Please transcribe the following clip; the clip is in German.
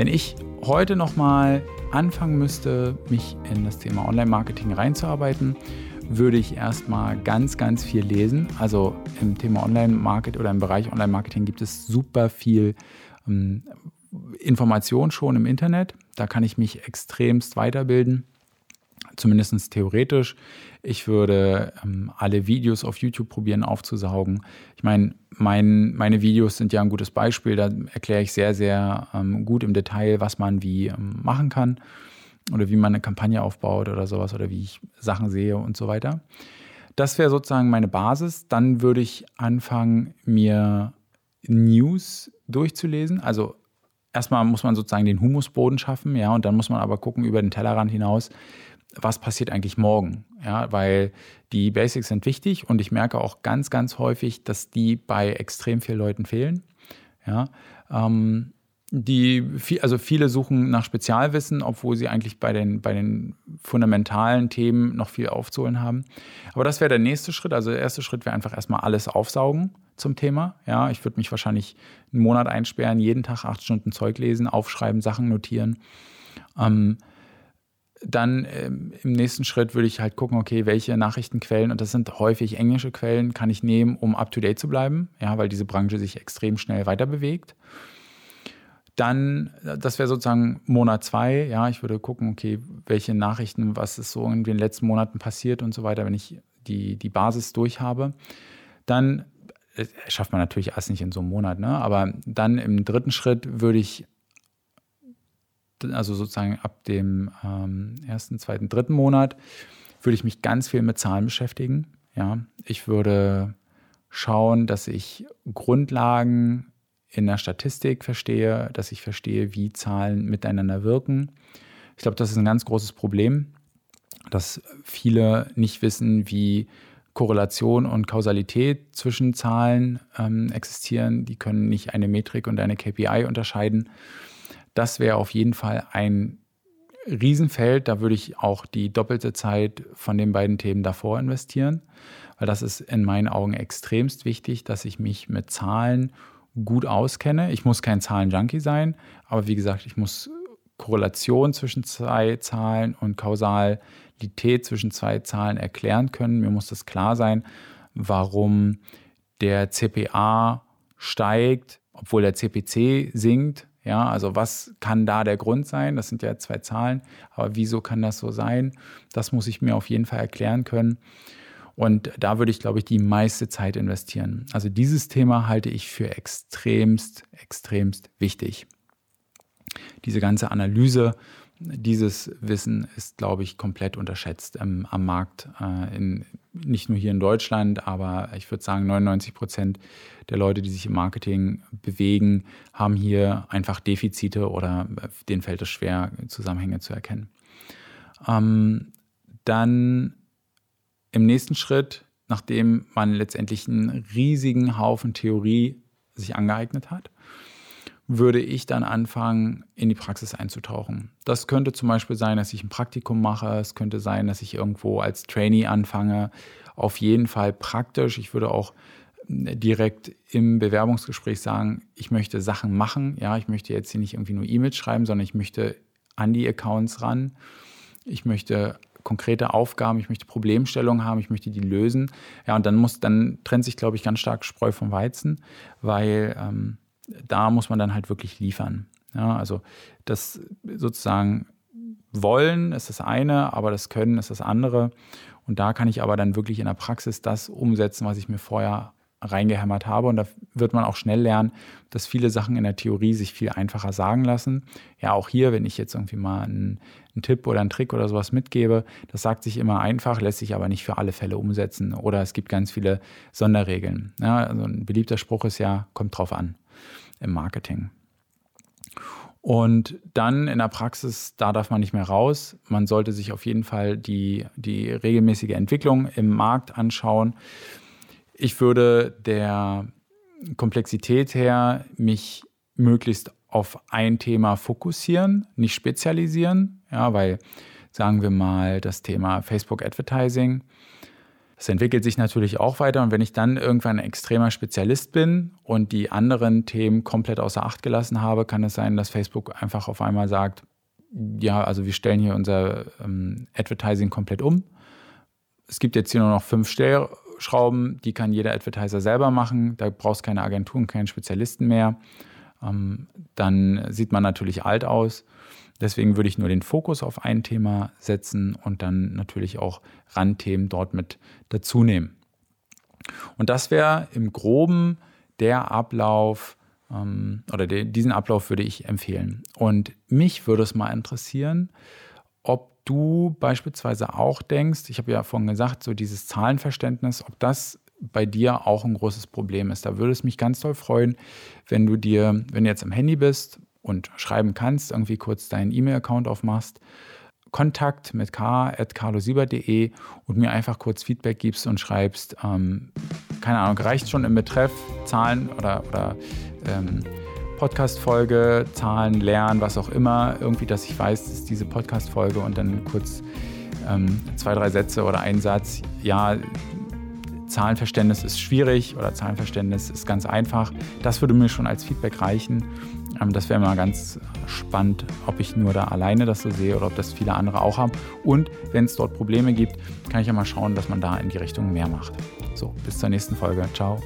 Wenn ich heute nochmal anfangen müsste, mich in das Thema Online-Marketing reinzuarbeiten, würde ich erstmal ganz, ganz viel lesen. Also im Thema Online-Marketing oder im Bereich Online-Marketing gibt es super viel ähm, Information schon im Internet. Da kann ich mich extremst weiterbilden, zumindest theoretisch. Ich würde ähm, alle Videos auf YouTube probieren aufzusaugen. Ich meine, mein, meine Videos sind ja ein gutes Beispiel. Da erkläre ich sehr, sehr ähm, gut im Detail, was man wie ähm, machen kann oder wie man eine Kampagne aufbaut oder sowas oder wie ich Sachen sehe und so weiter. Das wäre sozusagen meine Basis. Dann würde ich anfangen, mir News durchzulesen. Also erstmal muss man sozusagen den Humusboden schaffen, ja, und dann muss man aber gucken über den Tellerrand hinaus, was passiert eigentlich morgen, ja, weil die Basics sind wichtig und ich merke auch ganz, ganz häufig, dass die bei extrem vielen Leuten fehlen, ja. Ähm, die, also viele suchen nach Spezialwissen, obwohl sie eigentlich bei den, bei den fundamentalen Themen noch viel aufzuholen haben. Aber das wäre der nächste Schritt. Also der erste Schritt wäre einfach erstmal alles aufsaugen zum Thema. Ja, ich würde mich wahrscheinlich einen Monat einsperren, jeden Tag acht Stunden Zeug lesen, aufschreiben, Sachen notieren. Ähm, dann ähm, im nächsten Schritt würde ich halt gucken, okay, welche Nachrichtenquellen, und das sind häufig englische Quellen, kann ich nehmen, um up-to-date zu bleiben, ja, weil diese Branche sich extrem schnell weiter bewegt. Dann, das wäre sozusagen Monat zwei, ja, ich würde gucken, okay, welche Nachrichten, was ist so in den letzten Monaten passiert und so weiter, wenn ich die, die Basis durch habe. Dann äh, schafft man natürlich alles nicht in so einem Monat, ne? aber dann im dritten Schritt würde ich, also sozusagen ab dem ähm, ersten, zweiten, dritten Monat, würde ich mich ganz viel mit Zahlen beschäftigen. Ja, ich würde schauen, dass ich Grundlagen in der Statistik verstehe, dass ich verstehe, wie Zahlen miteinander wirken. Ich glaube, das ist ein ganz großes Problem, dass viele nicht wissen, wie Korrelation und Kausalität zwischen Zahlen ähm, existieren. Die können nicht eine Metrik und eine KPI unterscheiden. Das wäre auf jeden Fall ein Riesenfeld. Da würde ich auch die doppelte Zeit von den beiden Themen davor investieren, weil das ist in meinen Augen extremst wichtig, dass ich mich mit Zahlen gut auskenne. Ich muss kein Zahlenjunkie sein, aber wie gesagt, ich muss Korrelation zwischen zwei Zahlen und Kausalität zwischen zwei Zahlen erklären können. Mir muss das klar sein, warum der CPA steigt, obwohl der CPC sinkt. Ja, also was kann da der Grund sein? Das sind ja zwei Zahlen, aber wieso kann das so sein? Das muss ich mir auf jeden Fall erklären können. Und da würde ich, glaube ich, die meiste Zeit investieren. Also dieses Thema halte ich für extremst, extremst wichtig. Diese ganze Analyse, dieses Wissen ist, glaube ich, komplett unterschätzt ähm, am Markt. Äh, in, nicht nur hier in Deutschland, aber ich würde sagen, 99 Prozent der Leute, die sich im Marketing bewegen, haben hier einfach Defizite oder äh, denen fällt es schwer, Zusammenhänge zu erkennen. Ähm, dann im nächsten Schritt, nachdem man letztendlich einen riesigen Haufen Theorie sich angeeignet hat, würde ich dann anfangen, in die Praxis einzutauchen. Das könnte zum Beispiel sein, dass ich ein Praktikum mache. Es könnte sein, dass ich irgendwo als Trainee anfange. Auf jeden Fall praktisch. Ich würde auch direkt im Bewerbungsgespräch sagen, ich möchte Sachen machen. Ja, ich möchte jetzt hier nicht irgendwie nur E-Mails schreiben, sondern ich möchte an die Accounts ran. Ich möchte konkrete Aufgaben, ich möchte Problemstellungen haben, ich möchte die lösen. Ja, und dann muss, dann trennt sich, glaube ich, ganz stark Spreu vom Weizen, weil ähm, da muss man dann halt wirklich liefern. Ja, also das sozusagen wollen ist das eine, aber das Können ist das andere. Und da kann ich aber dann wirklich in der Praxis das umsetzen, was ich mir vorher reingehämmert habe. Und da wird man auch schnell lernen, dass viele Sachen in der Theorie sich viel einfacher sagen lassen. Ja, auch hier, wenn ich jetzt irgendwie mal einen, einen, Tipp oder einen Trick oder sowas mitgebe, das sagt sich immer einfach, lässt sich aber nicht für alle Fälle umsetzen. Oder es gibt ganz viele Sonderregeln. Ja, also ein beliebter Spruch ist ja, kommt drauf an im Marketing. Und dann in der Praxis, da darf man nicht mehr raus. Man sollte sich auf jeden Fall die, die regelmäßige Entwicklung im Markt anschauen ich würde der Komplexität her mich möglichst auf ein Thema fokussieren, nicht spezialisieren, ja, weil sagen wir mal das Thema Facebook Advertising. Das entwickelt sich natürlich auch weiter. Und wenn ich dann irgendwann ein extremer Spezialist bin und die anderen Themen komplett außer Acht gelassen habe, kann es sein, dass Facebook einfach auf einmal sagt, ja, also wir stellen hier unser ähm, Advertising komplett um. Es gibt jetzt hier nur noch fünf Stellschrauben, die kann jeder Advertiser selber machen. Da brauchst keine Agenturen, keinen Spezialisten mehr. Ähm, dann sieht man natürlich alt aus. Deswegen würde ich nur den Fokus auf ein Thema setzen und dann natürlich auch Randthemen dort mit dazu nehmen. Und das wäre im groben der Ablauf ähm, oder den, diesen Ablauf würde ich empfehlen. Und mich würde es mal interessieren, ob du beispielsweise auch denkst, ich habe ja vorhin gesagt, so dieses Zahlenverständnis, ob das bei dir auch ein großes Problem ist. Da würde es mich ganz toll freuen, wenn du dir, wenn du jetzt am Handy bist, und schreiben kannst, irgendwie kurz deinen E-Mail-Account aufmachst, Kontakt mit k at carlosieber.de und mir einfach kurz Feedback gibst und schreibst, ähm, keine Ahnung, reicht schon im Betreff Zahlen oder, oder ähm, Podcast-Folge, Zahlen, Lernen, was auch immer, irgendwie, dass ich weiß, das ist diese Podcast-Folge und dann kurz ähm, zwei, drei Sätze oder ein Satz, ja, Zahlenverständnis ist schwierig oder Zahlenverständnis ist ganz einfach. Das würde mir schon als Feedback reichen. Ähm, das wäre mal ganz spannend, ob ich nur da alleine das so sehe oder ob das viele andere auch haben. Und wenn es dort Probleme gibt, kann ich ja mal schauen, dass man da in die Richtung mehr macht. So, bis zur nächsten Folge. Ciao.